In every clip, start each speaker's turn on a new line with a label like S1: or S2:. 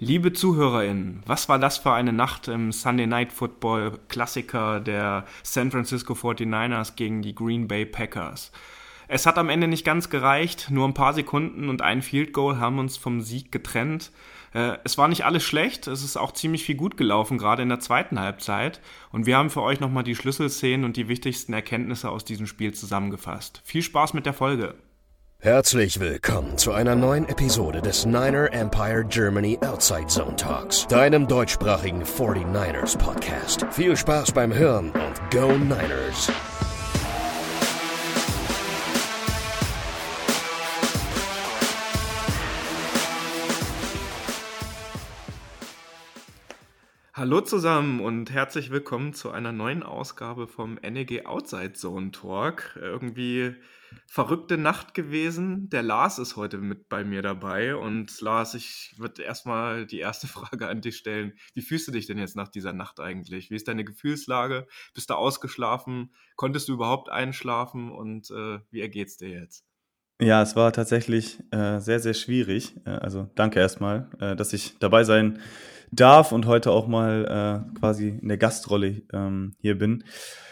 S1: Liebe ZuhörerInnen, was war das für eine Nacht im Sunday Night Football Klassiker der San Francisco 49ers gegen die Green Bay Packers? Es hat am Ende nicht ganz gereicht, nur ein paar Sekunden und ein Field Goal haben uns vom Sieg getrennt. Äh, es war nicht alles schlecht, es ist auch ziemlich viel gut gelaufen, gerade in der zweiten Halbzeit. Und wir haben für euch nochmal die Schlüsselszenen und die wichtigsten Erkenntnisse aus diesem Spiel zusammengefasst. Viel Spaß mit der Folge!
S2: Herzlich willkommen zu einer neuen Episode des Niner Empire Germany Outside Zone Talks, deinem deutschsprachigen 49ers Podcast. Viel Spaß beim Hören und Go Niners!
S1: Hallo zusammen und herzlich willkommen zu einer neuen Ausgabe vom NEG Outside Zone Talk. Irgendwie verrückte Nacht gewesen. Der Lars ist heute mit bei mir dabei. Und Lars, ich würde erstmal die erste Frage an dich stellen. Wie fühlst du dich denn jetzt nach dieser Nacht eigentlich? Wie ist deine Gefühlslage? Bist du ausgeschlafen? Konntest du überhaupt einschlafen? Und äh, wie ergeht's dir jetzt?
S3: Ja, es war tatsächlich äh, sehr, sehr schwierig. Äh, also danke erstmal, äh, dass ich dabei sein darf und heute auch mal äh, quasi in der Gastrolle ähm, hier bin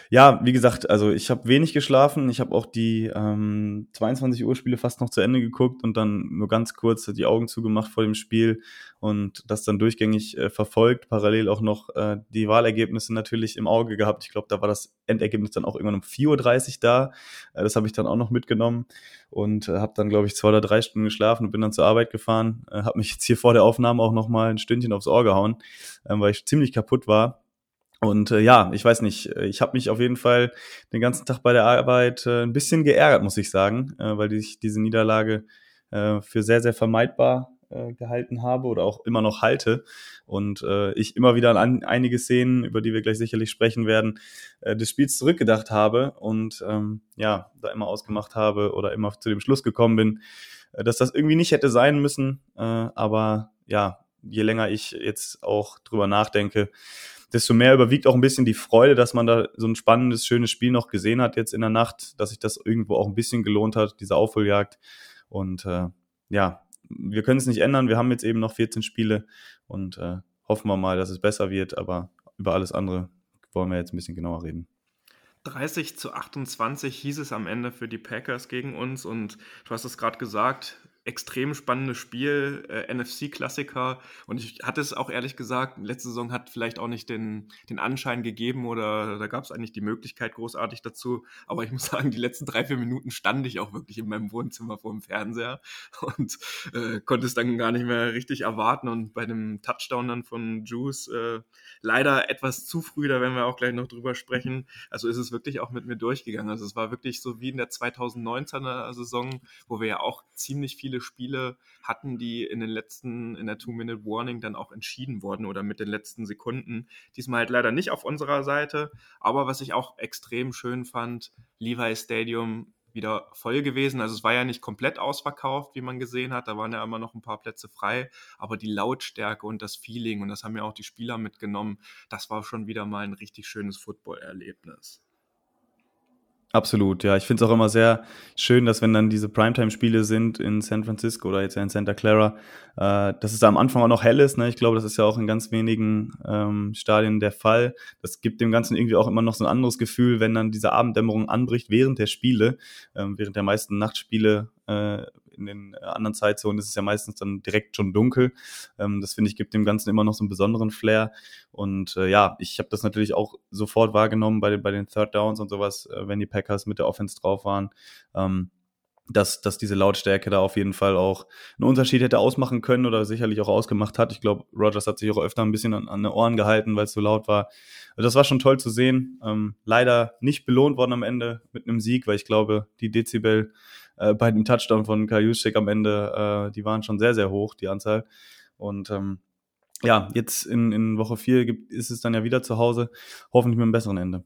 S3: ja, wie gesagt, also ich habe wenig geschlafen. Ich habe auch die ähm, 22 Uhr Spiele fast noch zu Ende geguckt und dann nur ganz kurz die Augen zugemacht vor dem Spiel und das dann durchgängig äh, verfolgt. Parallel auch noch äh, die Wahlergebnisse natürlich im Auge gehabt. Ich glaube, da war das Endergebnis dann auch irgendwann um 4.30 Uhr da. Äh, das habe ich dann auch noch mitgenommen und äh, habe dann, glaube ich, zwei oder drei Stunden geschlafen und bin dann zur Arbeit gefahren. Äh, habe mich jetzt hier vor der Aufnahme auch noch mal ein Stündchen aufs Ohr gehauen, äh, weil ich ziemlich kaputt war und äh, ja, ich weiß nicht, äh, ich habe mich auf jeden Fall den ganzen Tag bei der Arbeit äh, ein bisschen geärgert, muss ich sagen, äh, weil ich diese Niederlage äh, für sehr, sehr vermeidbar äh, gehalten habe oder auch immer noch halte. Und äh, ich immer wieder an einige Szenen, über die wir gleich sicherlich sprechen werden, äh, des Spiels zurückgedacht habe und ähm, ja, da immer ausgemacht habe oder immer zu dem Schluss gekommen bin, äh, dass das irgendwie nicht hätte sein müssen. Äh, aber ja, je länger ich jetzt auch drüber nachdenke, desto mehr überwiegt auch ein bisschen die Freude, dass man da so ein spannendes, schönes Spiel noch gesehen hat jetzt in der Nacht, dass sich das irgendwo auch ein bisschen gelohnt hat, diese Aufholjagd. Und äh, ja, wir können es nicht ändern. Wir haben jetzt eben noch 14 Spiele und äh, hoffen wir mal, dass es besser wird. Aber über alles andere wollen wir jetzt ein bisschen genauer reden.
S1: 30 zu 28 hieß es am Ende für die Packers gegen uns und du hast es gerade gesagt, extrem spannendes Spiel, äh, NFC-Klassiker. Und ich hatte es auch ehrlich gesagt, letzte Saison hat vielleicht auch nicht den, den Anschein gegeben oder da gab es eigentlich die Möglichkeit großartig dazu. Aber ich muss sagen, die letzten drei, vier Minuten stand ich auch wirklich in meinem Wohnzimmer vor dem Fernseher und äh, konnte es dann gar nicht mehr richtig erwarten. Und bei dem Touchdown dann von Juice äh, leider etwas zu früh, da werden wir auch gleich noch drüber sprechen. Also ist es wirklich auch mit mir durchgegangen. Also es war wirklich so wie in der 2019er Saison, wo wir ja auch ziemlich viele viele Spiele hatten, die in den letzten, in der Two-Minute-Warning dann auch entschieden wurden oder mit den letzten Sekunden. Diesmal halt leider nicht auf unserer Seite. Aber was ich auch extrem schön fand, Levi Stadium wieder voll gewesen. Also es war ja nicht komplett ausverkauft, wie man gesehen hat. Da waren ja immer noch ein paar Plätze frei. Aber die Lautstärke und das Feeling, und das haben ja auch die Spieler mitgenommen, das war schon wieder mal ein richtig schönes Football-Erlebnis.
S3: Absolut, ja. Ich finde es auch immer sehr schön, dass wenn dann diese Primetime-Spiele sind in San Francisco oder jetzt in Santa Clara, äh, dass es da am Anfang auch noch hell ist. Ne? Ich glaube, das ist ja auch in ganz wenigen ähm, Stadien der Fall. Das gibt dem Ganzen irgendwie auch immer noch so ein anderes Gefühl, wenn dann diese Abenddämmerung anbricht während der Spiele, ähm, während der meisten Nachtspiele äh, in den äh, anderen Zeitzonen ist es ja meistens dann direkt schon dunkel. Ähm, das finde ich gibt dem Ganzen immer noch so einen besonderen Flair. Und äh, ja, ich habe das natürlich auch sofort wahrgenommen bei den, bei den Third Downs und sowas, äh, wenn die Packers mit der Offense drauf waren. Ähm, dass, dass diese Lautstärke da auf jeden Fall auch einen Unterschied hätte ausmachen können oder sicherlich auch ausgemacht hat. Ich glaube, Rogers hat sich auch öfter ein bisschen an, an die Ohren gehalten, weil es so laut war. Das war schon toll zu sehen. Ähm, leider nicht belohnt worden am Ende mit einem Sieg, weil ich glaube, die Dezibel äh, bei dem Touchdown von Kajuschik am Ende, äh, die waren schon sehr, sehr hoch, die Anzahl. Und ähm, ja, jetzt in, in Woche 4 ist es dann ja wieder zu Hause, hoffentlich mit einem besseren Ende.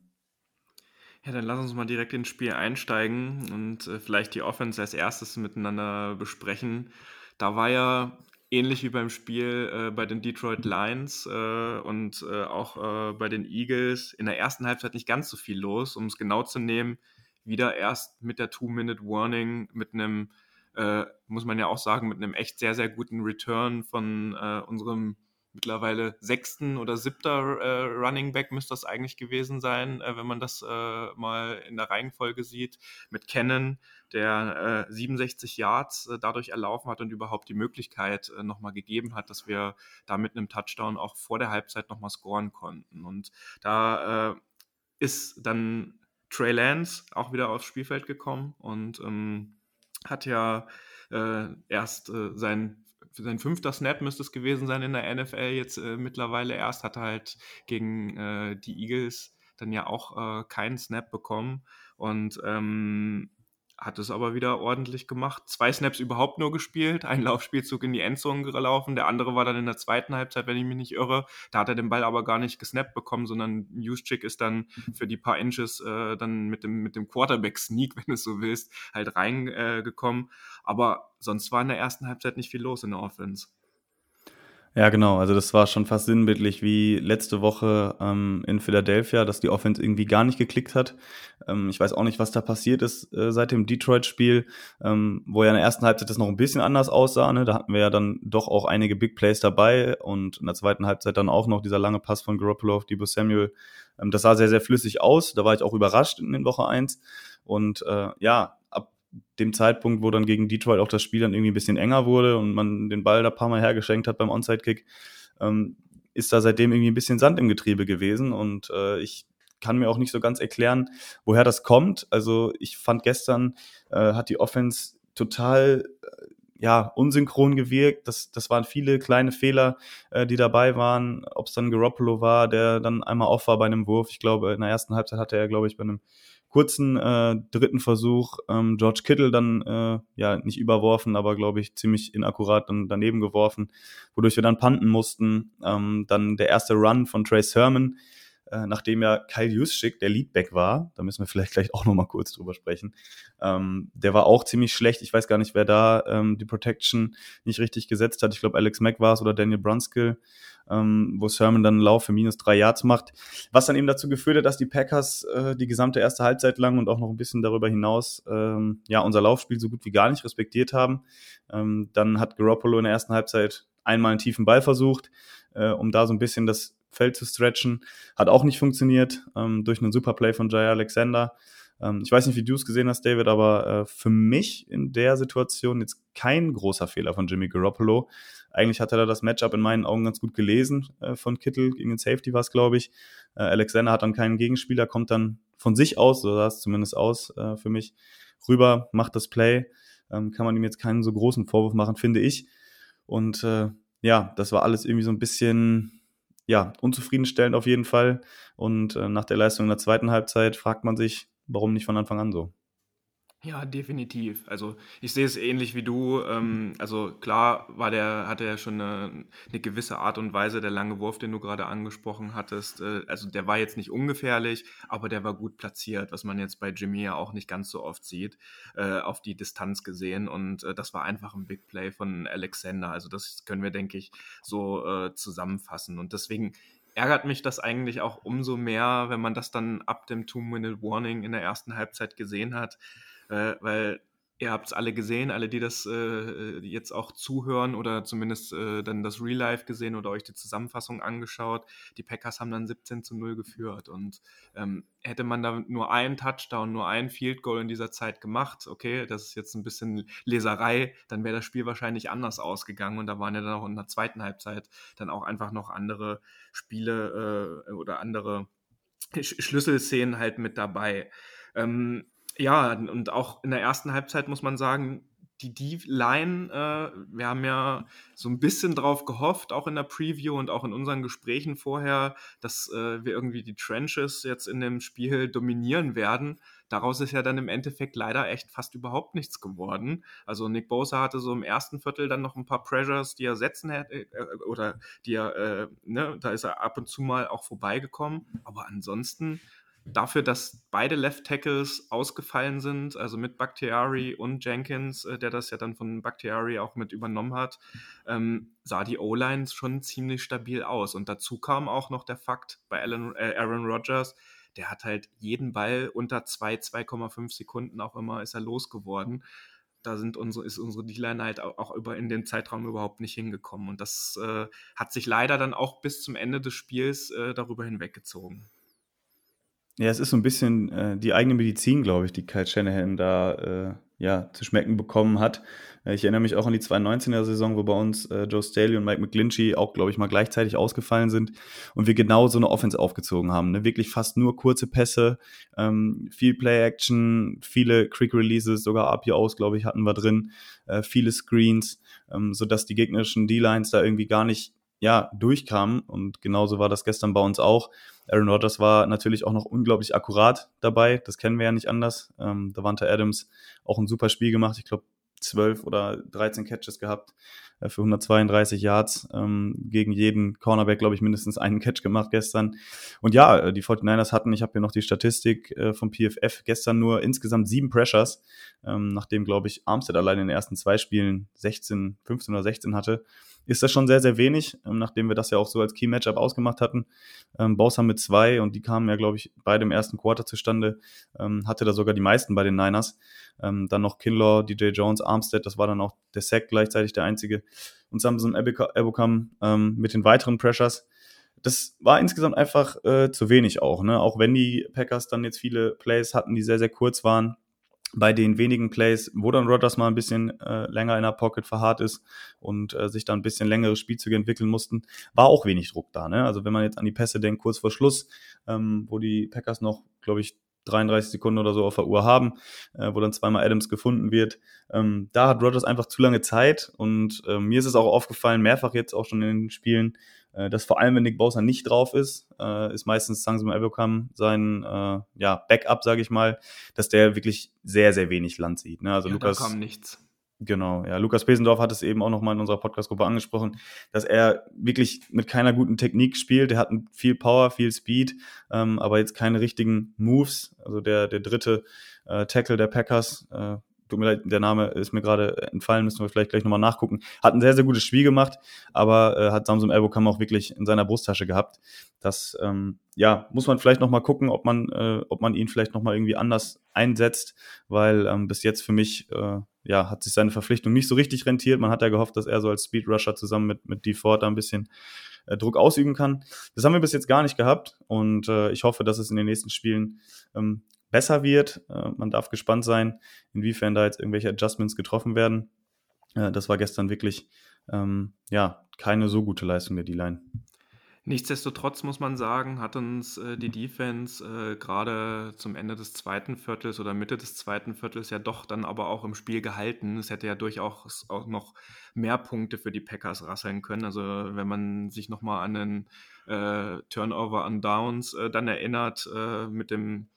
S1: Ja, dann lass uns mal direkt ins Spiel einsteigen und äh, vielleicht die Offense als erstes miteinander besprechen. Da war ja ähnlich wie beim Spiel äh, bei den Detroit Lions äh, und äh, auch äh, bei den Eagles in der ersten Halbzeit nicht ganz so viel los. Um es genau zu nehmen, wieder erst mit der Two-Minute-Warning mit einem äh, muss man ja auch sagen, mit einem echt sehr, sehr guten Return von äh, unserem mittlerweile sechsten oder siebter äh, Running Back müsste das eigentlich gewesen sein, äh, wenn man das äh, mal in der Reihenfolge sieht, mit Cannon, der 67 äh, Yards äh, dadurch erlaufen hat und überhaupt die Möglichkeit äh, nochmal gegeben hat, dass wir da mit einem Touchdown auch vor der Halbzeit nochmal scoren konnten. Und da ist dann Trey Lance auch wieder aufs Spielfeld gekommen und ähm, hat ja äh, erst äh, sein, sein fünfter Snap müsste es gewesen sein in der NFL jetzt äh, mittlerweile erst, hat er halt gegen äh, die Eagles dann ja auch äh, keinen Snap bekommen und ähm, hat es aber wieder ordentlich gemacht. Zwei Snaps überhaupt nur gespielt, ein Laufspielzug in die Endzone gelaufen, der andere war dann in der zweiten Halbzeit, wenn ich mich nicht irre. Da hat er den Ball aber gar nicht gesnappt bekommen, sondern Juszczyk ist dann für die paar Inches äh, dann mit dem, mit dem Quarterback-Sneak, wenn du es so willst, halt reingekommen. Äh, aber sonst war in der ersten Halbzeit nicht viel los in der Offense.
S3: Ja, genau. Also das war schon fast sinnbildlich wie letzte Woche ähm, in Philadelphia, dass die Offense irgendwie gar nicht geklickt hat. Ähm, ich weiß auch nicht, was da passiert ist äh, seit dem Detroit-Spiel, ähm, wo ja in der ersten Halbzeit das noch ein bisschen anders aussah. Ne? Da hatten wir ja dann doch auch einige Big Plays dabei und in der zweiten Halbzeit dann auch noch dieser lange Pass von Garoppolo auf Debo Samuel. Ähm, das sah sehr, sehr flüssig aus. Da war ich auch überrascht in, in Woche eins Und äh, ja, dem Zeitpunkt, wo dann gegen Detroit auch das Spiel dann irgendwie ein bisschen enger wurde und man den Ball da ein paar Mal hergeschenkt hat beim Onside-Kick, ähm, ist da seitdem irgendwie ein bisschen Sand im Getriebe gewesen und äh, ich kann mir auch nicht so ganz erklären, woher das kommt. Also ich fand gestern äh, hat die Offense total äh, ja, unsynchron gewirkt. Das, das waren viele kleine Fehler, äh, die dabei waren. Ob es dann Garoppolo war, der dann einmal off war bei einem Wurf. Ich glaube, in der ersten Halbzeit hatte er, glaube ich, bei einem kurzen äh, dritten Versuch ähm, George Kittle dann äh, ja nicht überworfen, aber glaube ich ziemlich inakkurat dann daneben geworfen, wodurch wir dann panten mussten. Ähm, dann der erste Run von Trey Sermon, äh, nachdem ja Kyle Juszczyk der Leadback war, da müssen wir vielleicht gleich auch nochmal kurz drüber sprechen, ähm, der war auch ziemlich schlecht. Ich weiß gar nicht, wer da ähm, die Protection nicht richtig gesetzt hat. Ich glaube, Alex Mack war es oder Daniel Brunskill, ähm, wo Sermon dann einen Lauf für minus drei Yards macht, was dann eben dazu geführt hat, dass die Packers äh, die gesamte erste Halbzeit lang und auch noch ein bisschen darüber hinaus ähm, ja unser Laufspiel so gut wie gar nicht respektiert haben. Ähm, dann hat Garoppolo in der ersten Halbzeit einmal einen tiefen Ball versucht, äh, um da so ein bisschen das Feld zu stretchen. Hat auch nicht funktioniert ähm, durch einen Superplay von Jay Alexander. Ähm, ich weiß nicht, wie du es gesehen hast, David, aber äh, für mich in der Situation jetzt kein großer Fehler von Jimmy Garoppolo. Eigentlich hat er da das Matchup in meinen Augen ganz gut gelesen äh, von Kittel gegen den Safety war es, glaube ich. Äh, Alexander hat dann keinen Gegenspieler, kommt dann von sich aus, so sah es zumindest aus äh, für mich, rüber, macht das Play. Ähm, kann man ihm jetzt keinen so großen Vorwurf machen, finde ich. Und äh, ja, das war alles irgendwie so ein bisschen ja, unzufriedenstellend auf jeden Fall. Und äh, nach der Leistung in der zweiten Halbzeit fragt man sich, warum nicht von Anfang an so?
S1: Ja, definitiv. Also ich sehe es ähnlich wie du. Ähm, also klar war der, hatte er schon eine, eine gewisse Art und Weise, der lange Wurf, den du gerade angesprochen hattest. Äh, also der war jetzt nicht ungefährlich, aber der war gut platziert, was man jetzt bei Jimmy ja auch nicht ganz so oft sieht, äh, auf die Distanz gesehen. Und äh, das war einfach ein Big Play von Alexander. Also das können wir, denke ich, so äh, zusammenfassen. Und deswegen ärgert mich das eigentlich auch umso mehr, wenn man das dann ab dem Two-Minute-Warning in der ersten Halbzeit gesehen hat äh, weil ihr habt es alle gesehen, alle, die das äh, jetzt auch zuhören oder zumindest äh, dann das Real Life gesehen oder euch die Zusammenfassung angeschaut. Die Packers haben dann 17 zu 0 geführt und ähm, hätte man da nur einen Touchdown, nur ein Field Goal in dieser Zeit gemacht, okay, das ist jetzt ein bisschen Leserei, dann wäre das Spiel wahrscheinlich anders ausgegangen und da waren ja dann auch in der zweiten Halbzeit dann auch einfach noch andere Spiele äh, oder andere Schlüsselszenen halt mit dabei. Ähm, ja, und auch in der ersten Halbzeit muss man sagen, die D-Line, äh, wir haben ja so ein bisschen drauf gehofft, auch in der Preview und auch in unseren Gesprächen vorher, dass äh, wir irgendwie die Trenches jetzt in dem Spiel dominieren werden. Daraus ist ja dann im Endeffekt leider echt fast überhaupt nichts geworden. Also Nick Bosa hatte so im ersten Viertel dann noch ein paar Pressures, die er setzen hätte, äh, oder die er, äh, ne, da ist er ab und zu mal auch vorbeigekommen. Aber ansonsten dafür, dass beide Left Tackles ausgefallen sind, also mit Bakhtiari und Jenkins, äh, der das ja dann von Bakhtiari auch mit übernommen hat, ähm, sah die O-Line schon ziemlich stabil aus. Und dazu kam auch noch der Fakt bei Alan, äh, Aaron Rodgers, der hat halt jeden Ball unter 2, 2,5 Sekunden auch immer ist er losgeworden. da sind unsere, ist unsere D-Line halt auch, über in den Zeitraum überhaupt nicht hingekommen. Und das äh, hat sich leider dann auch bis zum Ende des Spiels äh, darüber hinweggezogen.
S3: Ja, es ist so ein bisschen äh, die eigene Medizin, glaube ich, die Kyle Shanahan da äh, ja, zu schmecken bekommen hat. Äh, ich erinnere mich auch an die 2019er Saison, wo bei uns äh, Joe Staley und Mike McGlinchey auch, glaube ich, mal gleichzeitig ausgefallen sind und wir genau so eine Offense aufgezogen haben. Ne? Wirklich fast nur kurze Pässe, ähm, viel Play-Action, viele Quick-Releases, sogar RPOs, glaube ich, hatten wir drin, äh, viele Screens, ähm, sodass die gegnerischen D-Lines da irgendwie gar nicht ja, durchkamen. Und genauso war das gestern bei uns auch. Aaron Rodgers war natürlich auch noch unglaublich akkurat dabei. Das kennen wir ja nicht anders. Ähm, Davante Adams auch ein super Spiel gemacht. Ich glaube, 12 oder 13 Catches gehabt äh, für 132 Yards. Ähm, gegen jeden Cornerback, glaube ich, mindestens einen Catch gemacht gestern. Und ja, äh, die 49ers hatten, ich habe hier noch die Statistik äh, vom PFF, gestern nur insgesamt sieben Pressures, ähm, nachdem, glaube ich, Armstead allein in den ersten zwei Spielen 16, 15 oder 16 hatte ist das schon sehr, sehr wenig, ähm, nachdem wir das ja auch so als Key-Matchup ausgemacht hatten. Ähm, Bowser mit zwei und die kamen ja, glaube ich, beide im ersten Quarter zustande. Ähm, hatte da sogar die meisten bei den Niners. Ähm, dann noch Kinlaw, DJ Jones, Armstead, das war dann auch der Sack gleichzeitig der einzige. Und Samson Ebukam ähm, mit den weiteren Pressures. Das war insgesamt einfach äh, zu wenig auch, ne? Auch wenn die Packers dann jetzt viele Plays hatten, die sehr, sehr kurz waren, bei den wenigen Plays, wo dann Rodgers mal ein bisschen äh, länger in der Pocket verharrt ist und äh, sich dann ein bisschen längere Spielzüge entwickeln mussten, war auch wenig Druck da. Ne? Also wenn man jetzt an die Pässe denkt, kurz vor Schluss, ähm, wo die Packers noch, glaube ich, 33 Sekunden oder so auf der Uhr haben, äh, wo dann zweimal Adams gefunden wird. Ähm, da hat Rodgers einfach zu lange Zeit und äh, mir ist es auch aufgefallen, mehrfach jetzt auch schon in den Spielen, äh, dass vor allem, wenn Nick Bosa nicht drauf ist, äh, ist meistens Sangsum Ebokam sein äh, ja, Backup, sage ich mal, dass der wirklich sehr, sehr wenig Land sieht. Ne? Also
S1: ja,
S3: Lukas.
S1: Da kam nichts.
S3: Genau, ja. Lukas Pesendorf hat es eben auch nochmal in unserer Podcast-Gruppe angesprochen, dass er wirklich mit keiner guten Technik spielt. Er hat viel Power, viel Speed, ähm, aber jetzt keine richtigen Moves. Also der, der dritte äh, Tackle der Packers, äh, tut mir leid, der Name ist mir gerade entfallen, müssen wir vielleicht gleich nochmal nachgucken. Hat ein sehr, sehr gutes Spiel gemacht, aber äh, hat Samsung Elbokam auch wirklich in seiner Brusttasche gehabt. Das, ähm, ja, muss man vielleicht nochmal gucken, ob man, äh, ob man ihn vielleicht nochmal irgendwie anders einsetzt, weil ähm, bis jetzt für mich, äh, ja, hat sich seine Verpflichtung nicht so richtig rentiert. Man hat ja gehofft, dass er so als Speedrusher zusammen mit, mit D. Ford da ein bisschen äh, Druck ausüben kann. Das haben wir bis jetzt gar nicht gehabt und äh, ich hoffe, dass es in den nächsten Spielen ähm, besser wird. Äh, man darf gespannt sein, inwiefern da jetzt irgendwelche Adjustments getroffen werden. Äh, das war gestern wirklich ähm, ja keine so gute Leistung der D-Line.
S1: Nichtsdestotrotz muss man sagen, hat uns äh, die Defense äh, gerade zum Ende des zweiten Viertels oder Mitte des zweiten Viertels ja doch dann aber auch im Spiel gehalten. Es hätte ja durchaus auch noch mehr Punkte für die Packers rasseln können. Also wenn man sich nochmal an den äh, Turnover an Downs äh, dann erinnert mit dem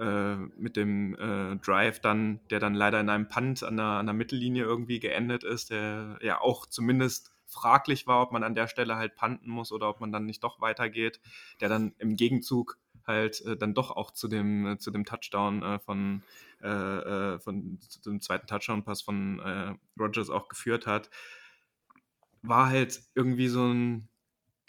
S1: äh, mit dem äh, Drive dann, der dann leider in einem Punt an der, an der Mittellinie irgendwie geendet ist, der ja auch zumindest fraglich war, ob man an der Stelle halt punten muss oder ob man dann nicht doch weitergeht, der dann im Gegenzug halt äh, dann doch auch zu dem, äh, zu dem Touchdown äh, von, äh, von zu dem zweiten Touchdown-Pass von Rogers auch geführt hat, war halt irgendwie so ein,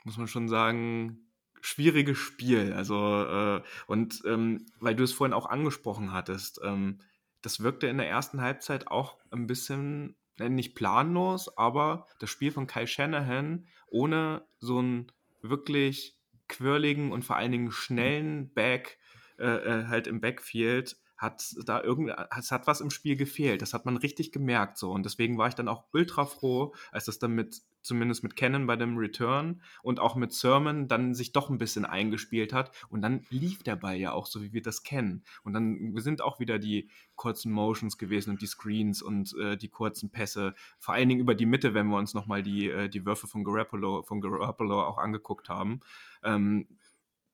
S1: muss man schon sagen, schwieriges Spiel. Also, äh, und ähm, weil du es vorhin auch angesprochen hattest, ähm, das wirkte in der ersten Halbzeit auch ein bisschen, äh, nicht planlos, aber das Spiel von Kai Shanahan ohne so einen wirklich quirligen und vor allen Dingen schnellen Back äh, äh halt im Backfield hat da irgend, es hat was im Spiel gefehlt. Das hat man richtig gemerkt so. Und deswegen war ich dann auch ultra froh, als das dann mit, zumindest mit Canon bei dem Return und auch mit Sermon dann sich doch ein bisschen eingespielt hat. Und dann lief der Ball ja auch so, wie wir das kennen. Und dann sind auch wieder die kurzen Motions gewesen und die Screens und äh, die kurzen Pässe. Vor allen Dingen über die Mitte, wenn wir uns nochmal die, äh, die Würfe von Garoppolo, von Garoppolo auch angeguckt haben. Ähm,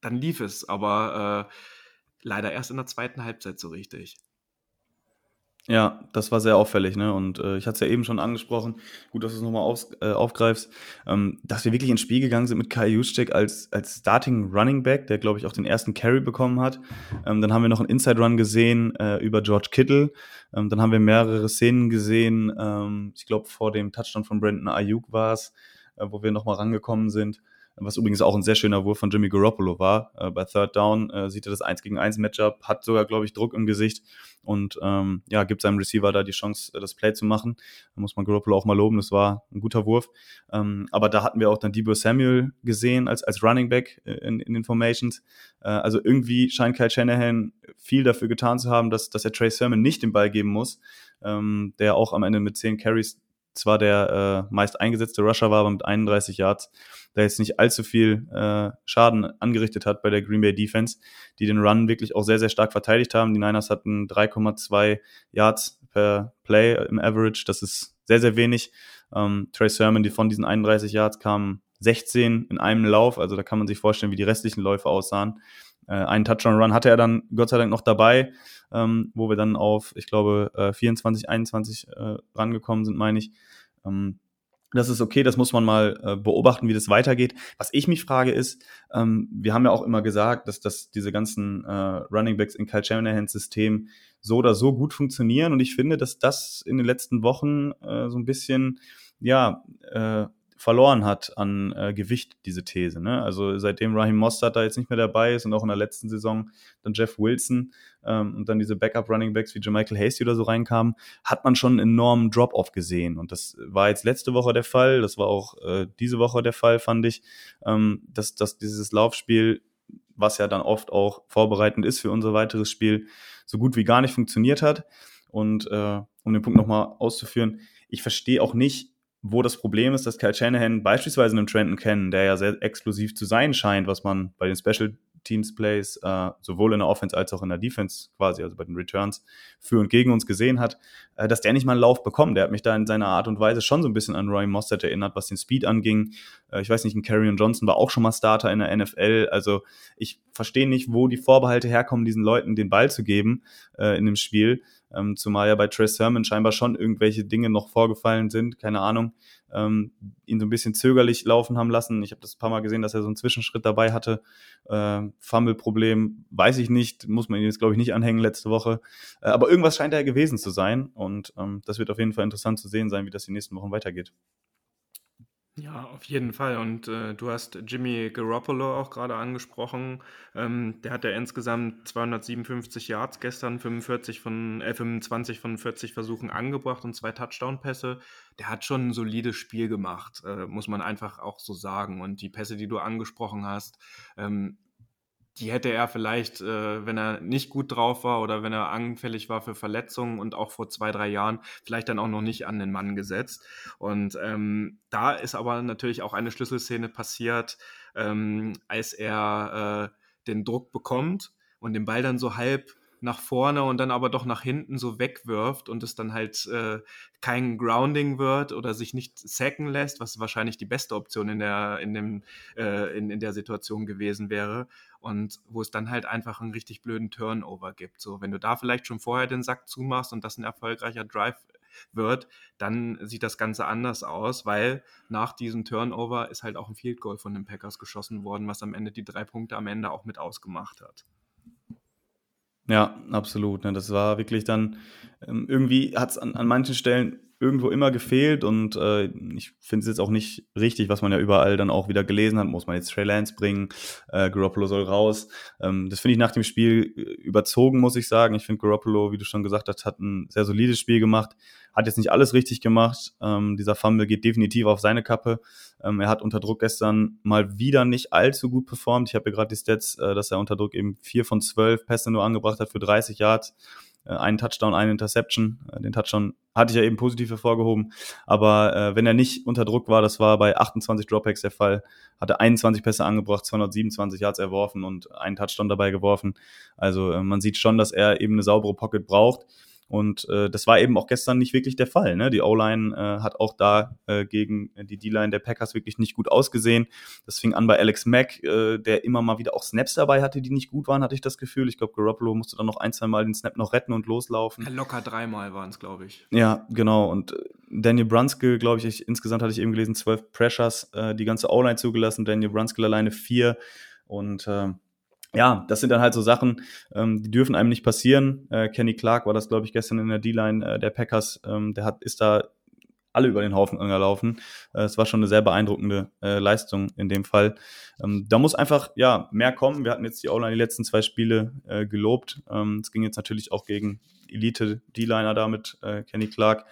S1: dann lief es, aber äh, leider erst in der zweiten Halbzeit so richtig.
S3: Ja, das war sehr auffällig, ne? Und äh, ich hatte es ja eben schon angesprochen, gut, dass du es nochmal äh, aufgreifst, ähm, dass wir wirklich ins Spiel gegangen sind mit Kai Juszczyk als, als Starting Running Back, der, glaube ich, auch den ersten Carry bekommen hat. Ähm, dann haben wir noch einen Inside Run gesehen äh, über George Kittle. Ähm, dann haben wir mehrere Szenen gesehen, ähm, ich glaube, vor dem Touchdown von Brandon Ayuk war es, äh, wo wir nochmal rangekommen sind was übrigens auch ein sehr schöner Wurf von Jimmy Garoppolo war. Äh, bei Third Down äh, sieht er das 1 gegen 1 Matchup, hat sogar, glaube ich, Druck im Gesicht und ähm, ja, gibt seinem Receiver da die Chance, äh, das Play zu machen. Da muss man Garoppolo auch mal loben, das war ein guter Wurf. Ähm, aber da hatten wir auch dann Debo Samuel gesehen als, als Running Back äh, in, in den Formations. Äh, also irgendwie scheint Kyle Shanahan viel dafür getan zu haben, dass, dass er Trey Sermon nicht den Ball geben muss, ähm, der auch am Ende mit 10 Carries zwar der äh, meist eingesetzte Rusher war, aber mit 31 Yards da jetzt nicht allzu viel äh, Schaden angerichtet hat bei der Green Bay Defense, die den Run wirklich auch sehr, sehr stark verteidigt haben. Die Niners hatten 3,2 Yards per Play im Average. Das ist sehr, sehr wenig. Ähm, Trey Sermon, die von diesen 31 Yards kamen 16 in einem Lauf. Also da kann man sich vorstellen, wie die restlichen Läufe aussahen. Äh, einen Touchdown-Run hatte er dann Gott sei Dank noch dabei, ähm, wo wir dann auf, ich glaube, äh, 24, 21 äh, rangekommen sind, meine ich. Ähm, das ist okay, das muss man mal äh, beobachten, wie das weitergeht. Was ich mich frage ist, ähm, wir haben ja auch immer gesagt, dass, dass diese ganzen äh, Running Backs in Kyle Shanahans System so oder so gut funktionieren und ich finde, dass das in den letzten Wochen äh, so ein bisschen, ja, äh, verloren hat an äh, Gewicht, diese These. Ne? Also seitdem Raheem Mostert da jetzt nicht mehr dabei ist und auch in der letzten Saison dann Jeff Wilson ähm, und dann diese Backup-Running-Backs wie Jermichael Hasty oder so reinkamen, hat man schon einen enormen Drop-Off gesehen. Und das war jetzt letzte Woche der Fall, das war auch äh, diese Woche der Fall, fand ich, ähm, dass, dass dieses Laufspiel, was ja dann oft auch vorbereitend ist für unser weiteres Spiel, so gut wie gar nicht funktioniert hat. Und äh, um den Punkt nochmal auszuführen, ich verstehe auch nicht, wo das Problem ist, dass Kyle Shanahan beispielsweise einen Trenton kennen, der ja sehr exklusiv zu sein scheint, was man bei den Special Teams Plays äh, sowohl in der Offense als auch in der Defense quasi, also bei den Returns für und gegen uns gesehen hat, äh, dass der nicht mal einen Lauf bekommt. Der hat mich da in seiner Art und Weise schon so ein bisschen an Roy Mostert erinnert, was den Speed anging. Äh, ich weiß nicht, ein Carrion Johnson war auch schon mal Starter in der NFL. Also ich verstehe nicht, wo die Vorbehalte herkommen, diesen Leuten den Ball zu geben äh, in dem Spiel. Ähm, zumal ja bei Trey Sermon scheinbar schon irgendwelche Dinge noch vorgefallen sind, keine Ahnung, ähm, ihn so ein bisschen zögerlich laufen haben lassen. Ich habe das ein paar Mal gesehen, dass er so einen Zwischenschritt dabei hatte. Äh, Fumble-Problem, weiß ich nicht, muss man ihn jetzt, glaube ich, nicht anhängen letzte Woche. Äh, aber irgendwas scheint er gewesen zu sein und ähm, das wird auf jeden Fall interessant zu sehen sein, wie das die nächsten Wochen weitergeht.
S1: Ja, auf jeden Fall. Und äh, du hast Jimmy Garoppolo auch gerade angesprochen. Ähm, der hat ja insgesamt 257 Yards gestern, 45 von, äh, 25 von 40 Versuchen angebracht und zwei Touchdown-Pässe. Der hat schon ein solides Spiel gemacht, äh, muss man einfach auch so sagen. Und die Pässe, die du angesprochen hast, ähm, die hätte er vielleicht, äh, wenn er nicht gut drauf war oder wenn er anfällig war für Verletzungen und auch vor zwei, drei Jahren, vielleicht dann auch noch nicht an den Mann gesetzt. Und ähm, da ist aber natürlich auch eine Schlüsselszene passiert, ähm, als er äh, den Druck bekommt und den Ball dann so halb nach vorne und dann aber doch nach hinten so wegwirft und es dann halt äh, kein Grounding wird oder sich nicht sacken lässt, was wahrscheinlich die beste Option in der, in dem, äh, in, in der Situation gewesen wäre. Und wo es dann halt einfach einen richtig blöden Turnover gibt. So, wenn du da vielleicht schon vorher den Sack zumachst und das ein erfolgreicher Drive wird, dann sieht das Ganze anders aus, weil nach diesem Turnover ist halt auch ein Field Goal von den Packers geschossen worden, was am Ende die drei Punkte am Ende auch mit ausgemacht hat.
S3: Ja, absolut. Ne? Das war wirklich dann, ähm, irgendwie hat es an, an manchen Stellen irgendwo immer gefehlt und äh, ich finde es jetzt auch nicht richtig, was man ja überall dann auch wieder gelesen hat, muss man jetzt Trey Lance bringen, äh, Garoppolo soll raus. Ähm, das finde ich nach dem Spiel äh, überzogen, muss ich sagen. Ich finde Garoppolo, wie du schon gesagt hast, hat ein sehr solides Spiel gemacht, hat jetzt nicht alles richtig gemacht. Ähm, dieser Fumble geht definitiv auf seine Kappe. Ähm, er hat unter Druck gestern mal wieder nicht allzu gut performt. Ich habe ja gerade die Stats, äh, dass er unter Druck eben vier von zwölf Pässe nur angebracht hat für 30 Yards. Äh, einen Touchdown, eine Interception. Äh, den Touchdown hatte ich ja eben positiv hervorgehoben. Aber äh, wenn er nicht unter Druck war, das war bei 28 Dropbacks der Fall, hatte 21 Pässe angebracht, 227 Yards erworfen und einen Touchdown dabei geworfen. Also äh, man sieht schon, dass er eben eine saubere Pocket braucht. Und äh, das war eben auch gestern nicht wirklich der Fall. Ne? Die O-Line äh, hat auch da äh, gegen die D-Line der Packers wirklich nicht gut ausgesehen. Das fing an bei Alex Mack, äh, der immer mal wieder auch Snaps dabei hatte, die nicht gut waren, hatte ich das Gefühl. Ich glaube, Garoppolo musste dann noch ein, zwei Mal den Snap noch retten und loslaufen.
S1: Locker dreimal waren es, glaube ich.
S3: Ja, genau. Und äh, Daniel Brunskill, glaube ich, ich, insgesamt hatte ich eben gelesen, zwölf Pressures, äh, die ganze O-Line zugelassen. Daniel Brunskill alleine vier. Und äh, ja, das sind dann halt so Sachen, ähm, die dürfen einem nicht passieren. Äh, Kenny Clark war das, glaube ich, gestern in der D-Line äh, der Packers. Ähm, der hat, ist da alle über den Haufen gelaufen. Äh, es war schon eine sehr beeindruckende äh, Leistung in dem Fall. Ähm, da muss einfach ja mehr kommen. Wir hatten jetzt die O-Line die letzten zwei Spiele äh, gelobt. Ähm, es ging jetzt natürlich auch gegen Elite-D-Liner da mit äh, Kenny Clark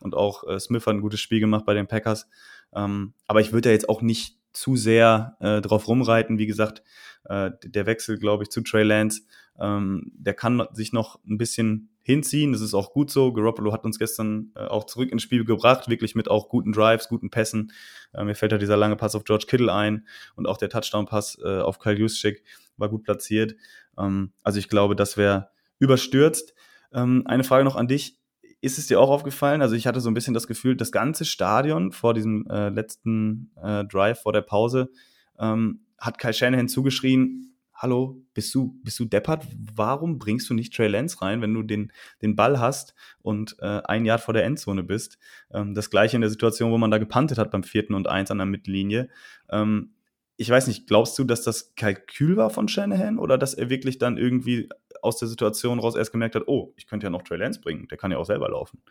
S3: und auch äh, Smith hat ein gutes Spiel gemacht bei den Packers. Ähm, aber ich würde ja jetzt auch nicht zu sehr äh, drauf rumreiten. Wie gesagt, äh, der Wechsel, glaube ich, zu Trey Lance, ähm, der kann sich noch ein bisschen hinziehen. Das ist auch gut so. Garoppolo hat uns gestern äh, auch zurück ins Spiel gebracht, wirklich mit auch guten Drives, guten Pässen. Äh, mir fällt da dieser lange Pass auf George Kittle ein und auch der Touchdown-Pass äh, auf Kyle Juszczyk war gut platziert. Ähm, also ich glaube, das wäre überstürzt. Ähm, eine Frage noch an dich. Ist es dir auch aufgefallen? Also ich hatte so ein bisschen das Gefühl, das ganze Stadion vor diesem äh, letzten äh, Drive, vor der Pause, ähm, hat Kai Shanahan zugeschrien, hallo, bist du, bist du deppert? Warum bringst du nicht Trey Lance rein, wenn du den, den Ball hast und äh, ein Jahr vor der Endzone bist? Ähm, das gleiche in der Situation, wo man da gepantet hat beim vierten und eins an der Mittellinie. Ähm, ich weiß nicht, glaubst du, dass das Kalkül war von Shanahan oder dass er wirklich dann irgendwie aus der Situation raus erst gemerkt hat, oh, ich könnte ja noch Trey Lance bringen, der kann ja auch selber laufen.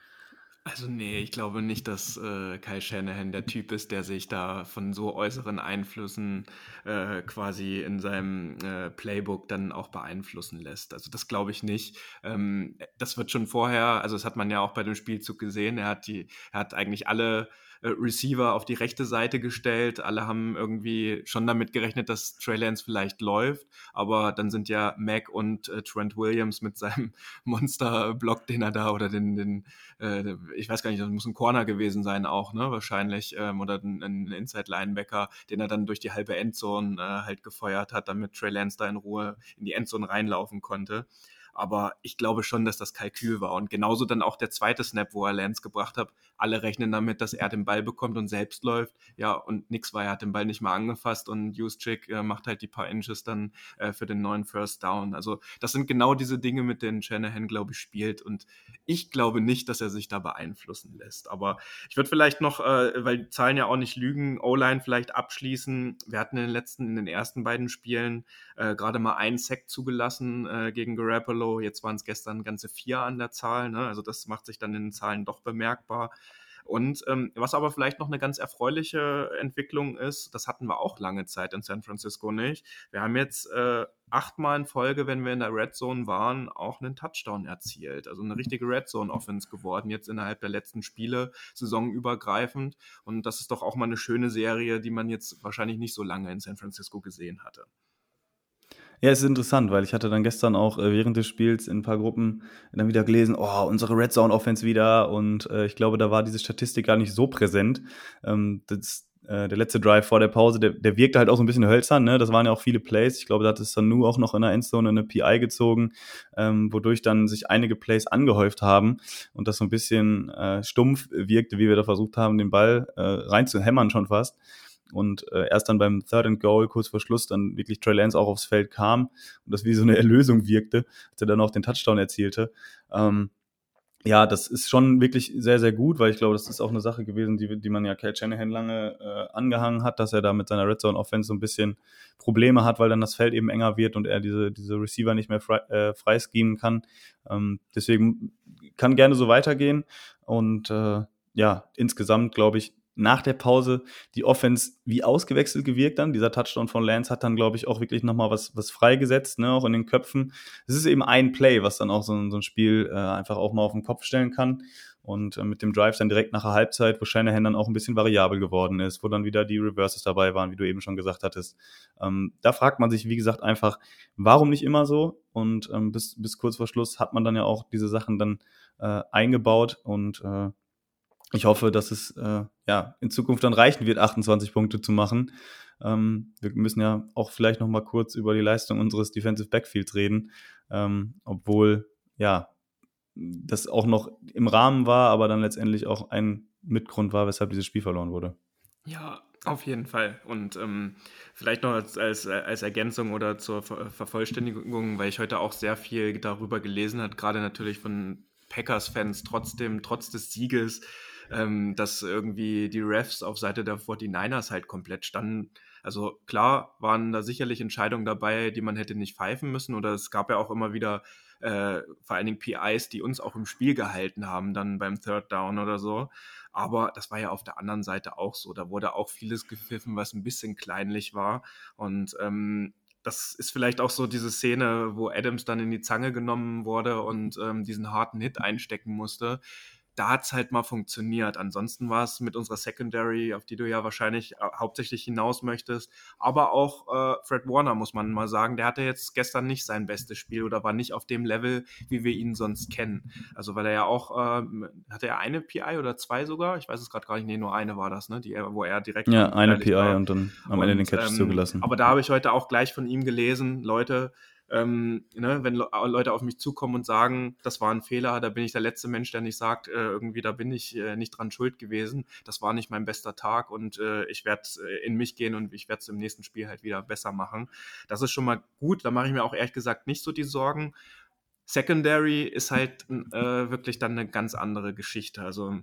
S1: Also nee, ich glaube nicht, dass äh, Kyle Shanahan der Typ ist, der sich da von so äußeren Einflüssen äh, quasi in seinem äh, Playbook dann auch beeinflussen lässt. Also das glaube ich nicht. Ähm, das wird schon vorher, also das hat man ja auch bei dem Spielzug gesehen. Er hat die, er hat eigentlich alle äh, Receiver auf die rechte Seite gestellt. Alle haben irgendwie schon damit gerechnet, dass Trey Lance vielleicht läuft. Aber dann sind ja Mac und äh, Trent Williams mit seinem Monster-Block, den er da oder den, den äh, ich weiß gar nicht, das muss ein Corner gewesen sein auch, ne, wahrscheinlich, ähm, oder ein, ein Inside-Linebacker, den er dann durch die halbe Endzone äh, halt gefeuert hat, damit Trey Lance da in Ruhe in die Endzone reinlaufen konnte. Aber ich glaube schon, dass das Kalkül war. Und genauso dann auch der zweite Snap, wo er Lance gebracht hat. Alle rechnen damit, dass er den Ball bekommt und selbst läuft. Ja, und nix war, er hat den Ball nicht mal angefasst und Juszczyk äh, macht halt die paar Inches dann äh, für den neuen First Down. Also das sind genau diese Dinge, mit denen Shanahan, glaube ich, spielt. Und ich glaube nicht, dass er sich da beeinflussen lässt. Aber ich würde vielleicht noch, äh, weil die Zahlen ja auch nicht lügen, O-Line vielleicht abschließen. Wir hatten in den letzten, in den ersten beiden Spielen äh, gerade mal einen Sack zugelassen äh, gegen Garoppolo Buffalo. Jetzt waren es gestern ganze vier an der Zahl. Ne? Also das macht sich dann in den Zahlen doch bemerkbar. Und ähm, was aber vielleicht noch eine ganz erfreuliche Entwicklung ist, das hatten wir auch lange Zeit in San Francisco nicht. Wir haben jetzt äh, achtmal in Folge, wenn wir in der Red Zone waren, auch einen Touchdown erzielt. Also eine richtige Red Zone Offense geworden, jetzt innerhalb der letzten Spiele, saisonübergreifend. Und das ist doch auch mal eine schöne Serie, die man jetzt wahrscheinlich nicht so lange in San Francisco gesehen hatte.
S3: Ja, es ist interessant, weil ich hatte dann gestern auch äh, während des Spiels in ein paar Gruppen dann wieder gelesen, oh, unsere Red Zone Offense wieder und äh, ich glaube, da war diese Statistik gar nicht so präsent. Ähm, das, äh, der letzte Drive vor der Pause, der, der wirkte halt auch so ein bisschen hölzern, ne? Das waren ja auch viele Plays. Ich glaube, da hat es dann nur auch noch in der Endzone eine PI gezogen, ähm, wodurch dann sich einige Plays angehäuft haben und das so ein bisschen äh, stumpf wirkte, wie wir da versucht haben, den Ball äh, reinzuhämmern schon fast und äh, erst dann beim Third and Goal, kurz vor Schluss, dann wirklich Trey Lance auch aufs Feld kam und das wie so eine Erlösung wirkte, als er dann auch den Touchdown erzielte. Ähm, ja, das ist schon wirklich sehr, sehr gut, weil ich glaube, das ist auch eine Sache gewesen, die, die man ja Cal Shanahan lange äh, angehangen hat, dass er da mit seiner Red Zone Offense so ein bisschen Probleme hat, weil dann das Feld eben enger wird und er diese, diese Receiver nicht mehr frei, äh, freischemen kann. Ähm, deswegen kann gerne so weitergehen und äh, ja, insgesamt glaube ich, nach der Pause die Offense wie ausgewechselt gewirkt dann. Dieser Touchdown von Lance hat dann, glaube ich, auch wirklich nochmal was, was freigesetzt, ne, auch in den Köpfen. Es ist eben ein Play, was dann auch so, so ein Spiel äh, einfach auch mal auf den Kopf stellen kann. Und äh, mit dem Drive dann direkt nach der Halbzeit, wo Shanahan dann auch ein bisschen variabel geworden ist, wo dann wieder die Reverses dabei waren, wie du eben schon gesagt hattest. Ähm, da fragt man sich, wie gesagt, einfach, warum nicht immer so? Und ähm, bis, bis kurz vor Schluss hat man dann ja auch diese Sachen dann äh, eingebaut und äh, ich hoffe, dass es äh, ja in Zukunft dann reichen wird, 28 Punkte zu machen. Ähm, wir müssen ja auch vielleicht noch mal kurz über die Leistung unseres Defensive Backfields reden, ähm, obwohl ja das auch noch im Rahmen war, aber dann letztendlich auch ein Mitgrund war, weshalb dieses Spiel verloren wurde.
S1: Ja, auf jeden Fall. Und ähm, vielleicht noch als, als, als, Ergänzung oder zur Vervollständigung, weil ich heute auch sehr viel darüber gelesen habe, gerade natürlich von Packers-Fans trotzdem, trotz des Sieges, ähm, dass irgendwie die Refs auf Seite der 49ers halt komplett standen. Also klar waren da sicherlich Entscheidungen dabei, die man hätte nicht pfeifen müssen oder es gab ja auch immer wieder äh, vor allen Dingen PIs, die uns auch im Spiel gehalten haben, dann beim Third Down oder so. Aber das war ja auf der anderen Seite auch so. Da wurde auch vieles gepfiffen, was ein bisschen kleinlich war. Und ähm, das ist vielleicht auch so diese Szene, wo Adams dann in die Zange genommen wurde und ähm, diesen harten Hit einstecken musste da hat es halt mal funktioniert. Ansonsten war es mit unserer Secondary, auf die du ja wahrscheinlich äh, hauptsächlich hinaus möchtest, aber auch äh, Fred Warner, muss man mal sagen, der hatte jetzt gestern nicht sein bestes Spiel oder war nicht auf dem Level, wie wir ihn sonst kennen. Also weil er ja auch, äh, hatte er eine PI oder zwei sogar? Ich weiß es gerade gar nicht, nee, nur eine war das, ne? Die, wo er direkt.
S3: Ja, eine PI war. und dann am Ende den Catch ähm, zugelassen.
S1: Aber da habe ich heute auch gleich von ihm gelesen, Leute, ähm, ne, wenn Leute auf mich zukommen und sagen, das war ein Fehler, da bin ich der letzte Mensch, der nicht sagt, äh, irgendwie da bin ich äh, nicht dran schuld gewesen. Das war nicht mein bester Tag und äh, ich werde äh, in mich gehen und ich werde es im nächsten Spiel halt wieder besser machen. Das ist schon mal gut. Da mache ich mir auch ehrlich gesagt nicht so die Sorgen. Secondary ist halt äh, wirklich dann eine ganz andere Geschichte. Also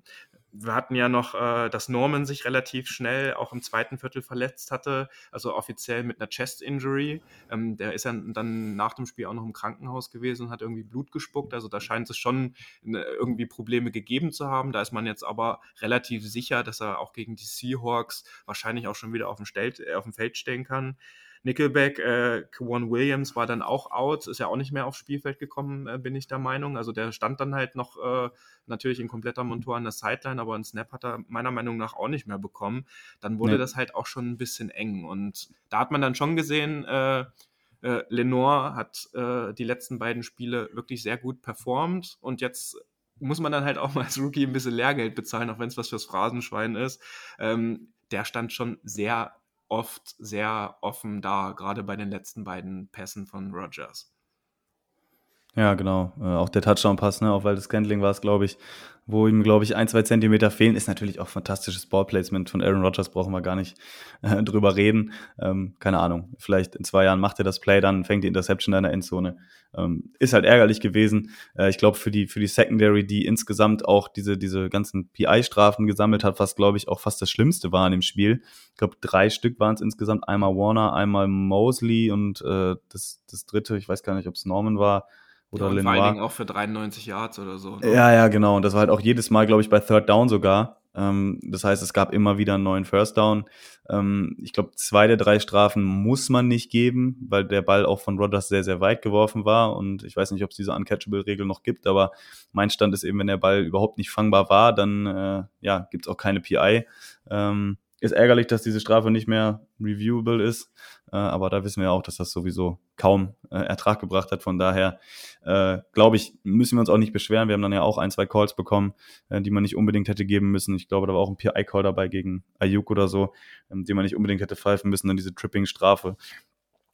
S1: wir hatten ja noch, äh, dass Norman sich relativ schnell auch im zweiten Viertel verletzt hatte, also offiziell mit einer Chest-Injury. Ähm, der ist ja dann nach dem Spiel auch noch im Krankenhaus gewesen und hat irgendwie Blut gespuckt. Also da scheint es schon ne, irgendwie Probleme gegeben zu haben. Da ist man jetzt aber relativ sicher, dass er auch gegen die Seahawks wahrscheinlich auch schon wieder auf dem, Stel äh, auf dem Feld stehen kann. Nickelback, äh, Kwan Williams war dann auch out, ist ja auch nicht mehr aufs Spielfeld gekommen, äh, bin ich der Meinung. Also der stand dann halt noch äh, natürlich in kompletter Montur an der Sideline, aber einen Snap hat er meiner Meinung nach auch nicht mehr bekommen. Dann wurde nee. das halt auch schon ein bisschen eng. Und da hat man dann schon gesehen, äh, äh, Lenore hat äh, die letzten beiden Spiele wirklich sehr gut performt und jetzt muss man dann halt auch mal als Rookie ein bisschen Lehrgeld bezahlen, auch wenn es was fürs Phrasenschwein ist. Ähm, der stand schon sehr oft sehr offen da, gerade bei den letzten beiden Pässen von Rogers.
S3: Ja, genau. Äh, auch der Touchdown-Pass, ne, auf Waldes Scantling war es, glaube ich, wo ihm, glaube ich, ein, zwei Zentimeter fehlen, ist natürlich auch fantastisches Ballplacement von Aaron Rodgers, brauchen wir gar nicht äh, drüber reden. Ähm, keine Ahnung, vielleicht in zwei Jahren macht er das Play, dann fängt die Interception in der Endzone. Ähm, ist halt ärgerlich gewesen. Äh, ich glaube, für die, für die Secondary, die insgesamt auch diese, diese ganzen PI-Strafen gesammelt hat, was, glaube ich, auch fast das Schlimmste war in dem Spiel. Ich glaube, drei Stück waren es insgesamt. Einmal Warner, einmal Mosley und äh, das, das dritte, ich weiß gar nicht, ob es Norman war, oder ja,
S1: Lenoir. Vor allen Dingen auch für 93 Yards oder so.
S3: Ne? Ja, ja, genau. Und das war halt auch jedes Mal, glaube ich, bei Third Down sogar. Ähm, das heißt, es gab immer wieder einen neuen First Down. Ähm, ich glaube, zwei der drei Strafen muss man nicht geben, weil der Ball auch von Rodgers sehr, sehr weit geworfen war. Und ich weiß nicht, ob es diese Uncatchable-Regel noch gibt, aber mein Stand ist eben, wenn der Ball überhaupt nicht fangbar war, dann äh, ja, gibt es auch keine PI. Ähm, ist ärgerlich, dass diese Strafe nicht mehr reviewable ist, äh, aber da wissen wir auch, dass das sowieso kaum äh, Ertrag gebracht hat. Von daher äh, glaube ich, müssen wir uns auch nicht beschweren. Wir haben dann ja auch ein, zwei Calls bekommen, äh, die man nicht unbedingt hätte geben müssen. Ich glaube, da war auch ein PI-Call dabei gegen Ayuk oder so, ähm, den man nicht unbedingt hätte pfeifen müssen, dann diese Tripping-Strafe.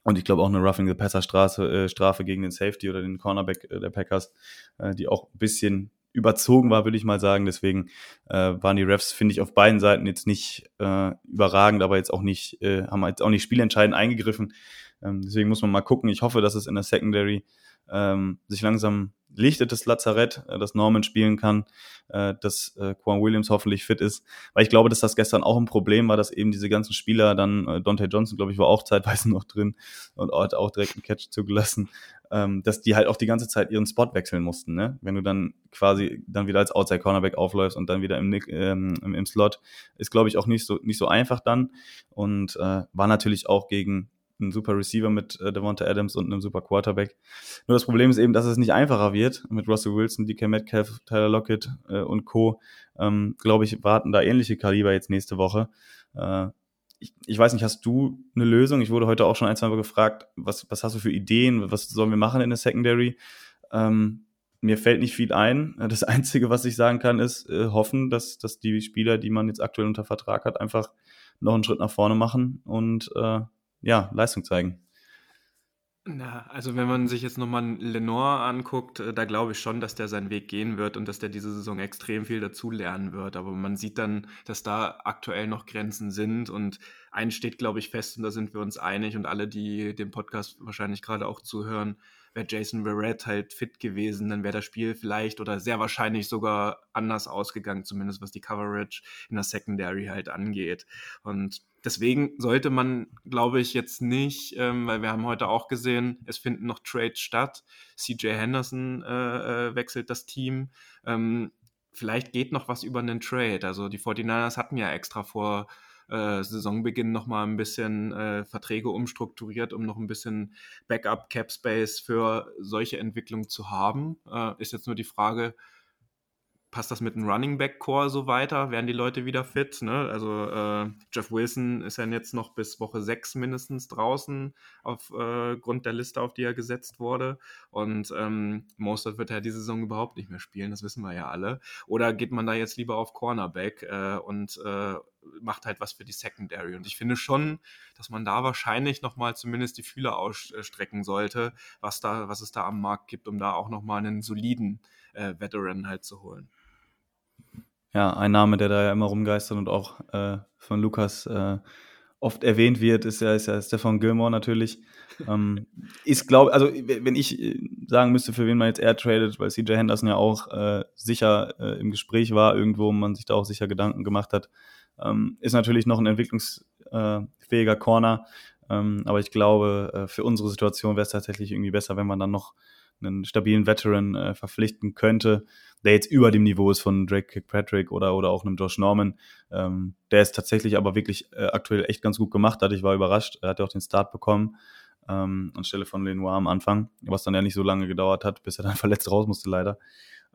S3: Und ich glaube auch eine Roughing the Passer Strafe, äh, Strafe gegen den Safety oder den Cornerback äh, der Packers, äh, die auch ein bisschen überzogen war, würde ich mal sagen. Deswegen äh, waren die Refs, finde ich, auf beiden Seiten jetzt nicht äh, überragend, aber jetzt auch nicht, äh, haben jetzt auch nicht spielentscheidend eingegriffen. Ähm, deswegen muss man mal gucken. Ich hoffe, dass es in der Secondary ähm, sich langsam lichtet, das Lazarett, äh, dass Norman spielen kann, äh, dass äh, Quan Williams hoffentlich fit ist. Weil ich glaube, dass das gestern auch ein Problem war, dass eben diese ganzen Spieler dann, äh, Dante Johnson, glaube ich, war auch zeitweise noch drin und hat auch direkt einen Catch zugelassen, ähm, dass die halt auch die ganze Zeit ihren Spot wechseln mussten. Ne? Wenn du dann quasi dann wieder als Outside Cornerback aufläufst und dann wieder im, ähm, im, Slot, ist glaube ich auch nicht so nicht so einfach dann und äh, war natürlich auch gegen einen super Receiver mit äh, Devonta Adams und einem super Quarterback. Nur das Problem ist eben, dass es nicht einfacher wird mit Russell Wilson, DK Metcalf, Tyler Lockett äh, und Co. Ähm, Glaube ich, warten da ähnliche Kaliber jetzt nächste Woche. Äh, ich, ich weiß nicht, hast du eine Lösung? Ich wurde heute auch schon ein, zwei Mal gefragt, was, was hast du für Ideen, was sollen wir machen in der Secondary? Ähm, mir fällt nicht viel ein. Das Einzige, was ich sagen kann, ist äh, hoffen, dass, dass die Spieler, die man jetzt aktuell unter Vertrag hat, einfach noch einen Schritt nach vorne machen und äh, ja, Leistung zeigen.
S1: Na, also wenn man sich jetzt nochmal Lenore anguckt, äh, da glaube ich schon, dass der seinen Weg gehen wird und dass der diese Saison extrem viel dazulernen wird. Aber man sieht dann, dass da aktuell noch Grenzen sind und eins steht, glaube ich, fest und da sind wir uns einig und alle, die dem Podcast wahrscheinlich gerade auch zuhören, wäre Jason Verrett halt fit gewesen, dann wäre das Spiel vielleicht oder sehr wahrscheinlich sogar anders ausgegangen, zumindest was die Coverage in der Secondary halt angeht. Und deswegen sollte man, glaube ich, jetzt nicht, ähm, weil wir haben heute auch gesehen, es finden noch Trades statt. CJ Henderson äh, äh, wechselt das Team. Ähm, vielleicht geht noch was über einen Trade. Also die 49ers hatten ja extra vor äh, Saisonbeginn nochmal ein bisschen äh, Verträge umstrukturiert, um noch ein bisschen Backup Cap Space für solche Entwicklungen zu haben. Äh, ist jetzt nur die Frage, passt das mit dem Running Back Core so weiter? Werden die Leute wieder fit? Ne? Also äh, Jeff Wilson ist ja jetzt noch bis Woche 6 mindestens draußen aufgrund äh, der Liste, auf die er gesetzt wurde. Und ähm, Mostert wird ja diese Saison überhaupt nicht mehr spielen, das wissen wir ja alle. Oder geht man da jetzt lieber auf Cornerback äh, und äh, macht halt was für die Secondary? Und ich finde schon, dass man da wahrscheinlich nochmal zumindest die Fühler ausstrecken sollte, was, da, was es da am Markt gibt, um da auch nochmal einen soliden äh, Veteran halt zu holen
S3: ja, ein Name, der da ja immer rumgeistert und auch äh, von Lukas äh, oft erwähnt wird, ist ja, ist ja Stefan Gilmore natürlich. ähm, ist, glaube also wenn ich äh, sagen müsste, für wen man jetzt eher tradet, weil CJ Henderson ja auch äh, sicher äh, im Gespräch war, irgendwo man sich da auch sicher Gedanken gemacht hat, ähm, ist natürlich noch ein entwicklungsfähiger Corner. Ähm, aber ich glaube, äh, für unsere Situation wäre es tatsächlich irgendwie besser, wenn man dann noch einen stabilen Veteran äh, verpflichten könnte, der jetzt über dem Niveau ist von Drake Kirkpatrick oder, oder auch einem Josh Norman. Ähm, der ist tatsächlich aber wirklich äh, aktuell echt ganz gut gemacht hat. Ich war überrascht. Er hat ja auch den Start bekommen ähm, anstelle von Lenoir am Anfang, was dann ja nicht so lange gedauert hat, bis er dann verletzt raus musste, leider.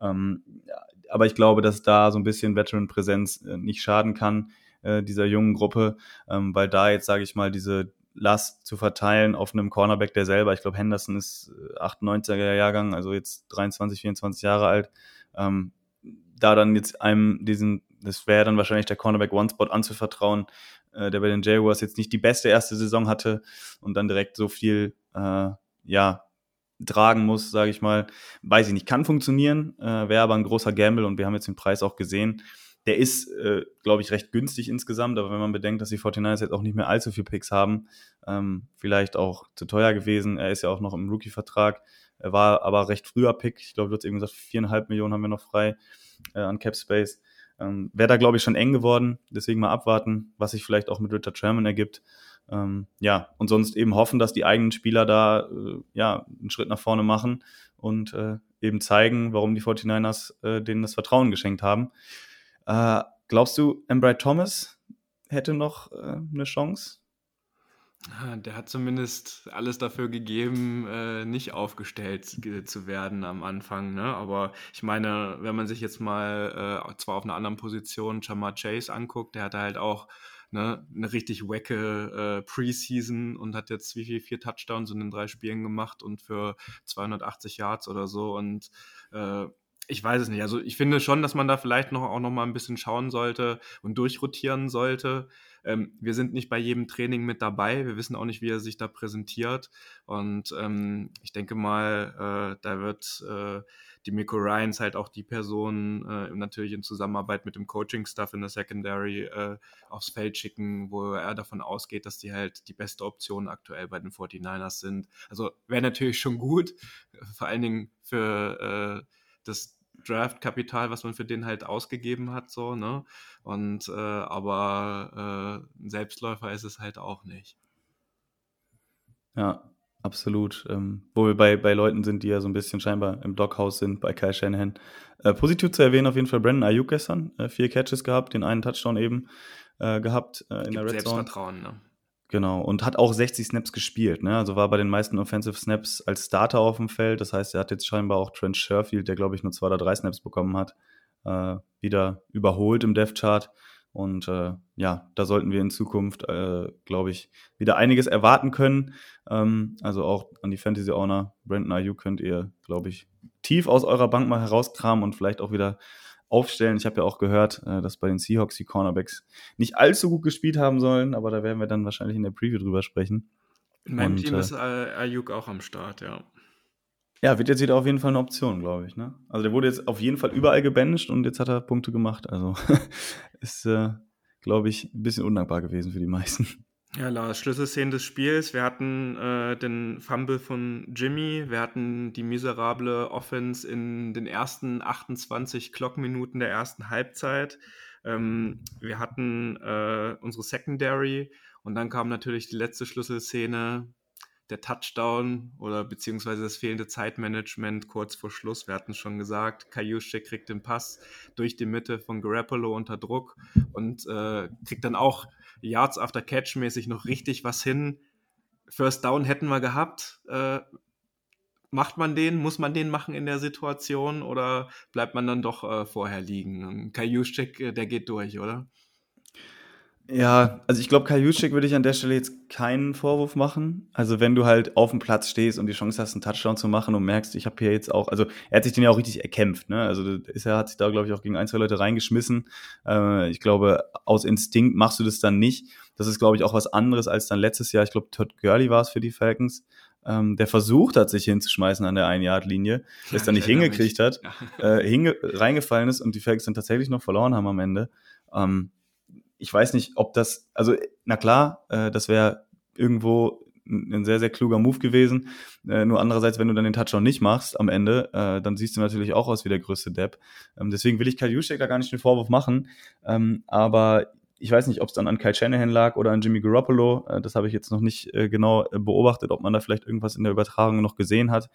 S3: Ähm, ja, aber ich glaube, dass da so ein bisschen Veteran-Präsenz äh, nicht schaden kann, äh, dieser jungen Gruppe, ähm, weil da jetzt, sage ich mal, diese Last zu verteilen auf einem Cornerback, der selber, ich glaube, Henderson ist 98er äh, Jahrgang, also jetzt 23, 24 Jahre alt, ähm, da dann jetzt einem diesen, das wäre dann wahrscheinlich der Cornerback One-Spot anzuvertrauen, äh, der bei den Jaguars jetzt nicht die beste erste Saison hatte und dann direkt so viel, äh, ja, tragen muss, sage ich mal, weiß ich nicht, kann funktionieren, äh, wäre aber ein großer Gamble und wir haben jetzt den Preis auch gesehen. Der ist, äh, glaube ich, recht günstig insgesamt, aber wenn man bedenkt, dass die 49ers jetzt auch nicht mehr allzu viel Picks haben, ähm, vielleicht auch zu teuer gewesen. Er ist ja auch noch im Rookie-Vertrag. Er war aber recht früher Pick. Ich glaube, du hast eben gesagt, viereinhalb Millionen haben wir noch frei äh, an Cap Space. Ähm, Wäre da, glaube ich, schon eng geworden. Deswegen mal abwarten, was sich vielleicht auch mit Richard Sherman ergibt. Ähm, ja, und sonst eben hoffen, dass die eigenen Spieler da äh, ja, einen Schritt nach vorne machen und äh, eben zeigen, warum die 49ers äh, denen das Vertrauen geschenkt haben. Äh, glaubst du, Embright Thomas hätte noch äh, eine Chance?
S1: Der hat zumindest alles dafür gegeben, äh, nicht aufgestellt zu werden am Anfang. Ne? Aber ich meine, wenn man sich jetzt mal äh, zwar auf einer anderen Position Jamar Chase anguckt, der hatte halt auch ne, eine richtig wacke äh, Preseason und hat jetzt wie viel vier Touchdowns in den drei Spielen gemacht und für 280 Yards oder so und ich weiß es nicht. Also ich finde schon, dass man da vielleicht noch auch noch mal ein bisschen schauen sollte und durchrotieren sollte. Ähm, wir sind nicht bei jedem Training mit dabei. Wir wissen auch nicht, wie er sich da präsentiert. Und ähm, ich denke mal, äh, da wird äh, die Miko Ryans halt auch die Person äh, natürlich in Zusammenarbeit mit dem Coaching-Stuff in der Secondary äh, aufs Feld schicken, wo er davon ausgeht, dass die halt die beste Option aktuell bei den 49ers sind. Also wäre natürlich schon gut, vor allen Dingen für äh, das Draft-Kapital, was man für den halt ausgegeben hat, so, ne? Und äh, aber äh, ein Selbstläufer ist es halt auch nicht.
S3: Ja, absolut. Ähm, wo wir bei, bei Leuten sind, die ja so ein bisschen scheinbar im Blockhaus sind, bei Kai Shanahan. Äh, positiv zu erwähnen auf jeden Fall Brandon Ayuk gestern. Äh, vier Catches gehabt, den einen Touchdown eben äh, gehabt
S1: äh, in Gibt der Red Selbstvertrauen, Zone. ne?
S3: Genau, und hat auch 60 Snaps gespielt. Ne? Also war bei den meisten Offensive Snaps als Starter auf dem Feld. Das heißt, er hat jetzt scheinbar auch Trent Sherfield, der glaube ich nur zwei oder drei Snaps bekommen hat, äh, wieder überholt im Death Chart. Und äh, ja, da sollten wir in Zukunft, äh, glaube ich, wieder einiges erwarten können. Ähm, also auch an die Fantasy Owner, Brandon Ayuk könnt ihr, glaube ich, tief aus eurer Bank mal herauskramen und vielleicht auch wieder aufstellen. Ich habe ja auch gehört, äh, dass bei den Seahawks die Cornerbacks nicht allzu gut gespielt haben sollen, aber da werden wir dann wahrscheinlich in der Preview drüber sprechen.
S1: In meinem und, Team ist äh, Ayuk auch am Start, ja.
S3: Ja, wird jetzt wieder auf jeden Fall eine Option, glaube ich. Ne? Also der wurde jetzt auf jeden Fall überall gebancht und jetzt hat er Punkte gemacht. Also ist, äh, glaube ich, ein bisschen undankbar gewesen für die meisten.
S1: Ja, Lars, Schlüsselszenen des Spiels. Wir hatten äh, den Fumble von Jimmy, wir hatten die miserable Offense in den ersten 28 Clockminuten der ersten Halbzeit. Ähm, wir hatten äh, unsere Secondary und dann kam natürlich die letzte Schlüsselszene, der Touchdown oder beziehungsweise das fehlende Zeitmanagement kurz vor Schluss. Wir hatten es schon gesagt, Kayusche kriegt den Pass durch die Mitte von Garoppolo unter Druck und äh, kriegt dann auch Yards after Catch mäßig noch richtig was hin. First Down hätten wir gehabt. Äh, macht man den? Muss man den machen in der Situation oder bleibt man dann doch äh, vorher liegen? Kajuschek, äh, der geht durch, oder?
S3: Ja, also ich glaube, Kajuschik würde ich an der Stelle jetzt keinen Vorwurf machen. Also wenn du halt auf dem Platz stehst und die Chance hast, einen Touchdown zu machen und merkst, ich habe hier jetzt auch, also er hat sich den ja auch richtig erkämpft, ne? Also ist, er hat sich da, glaube ich, auch gegen ein, zwei Leute reingeschmissen. Äh, ich glaube, aus Instinkt machst du das dann nicht. Das ist, glaube ich, auch was anderes als dann letztes Jahr. Ich glaube, Todd Gurley war es für die Falcons. Ähm, der versucht hat, sich hinzuschmeißen an der Ein-Yard-Linie, ja, es dann nicht hingekriegt hat, ja. äh, hinge reingefallen ist und die Falcons dann tatsächlich noch verloren haben am Ende. Ähm, ich weiß nicht, ob das, also na klar, äh, das wäre irgendwo ein sehr, sehr kluger Move gewesen. Äh, nur andererseits, wenn du dann den Touchdown nicht machst am Ende, äh, dann siehst du natürlich auch aus wie der größte Depp. Ähm, deswegen will ich Kyle Juszczyk da gar nicht den Vorwurf machen. Ähm, aber ich weiß nicht, ob es dann an Kyle Shanahan lag oder an Jimmy Garoppolo. Äh, das habe ich jetzt noch nicht äh, genau äh, beobachtet, ob man da vielleicht irgendwas in der Übertragung noch gesehen hat,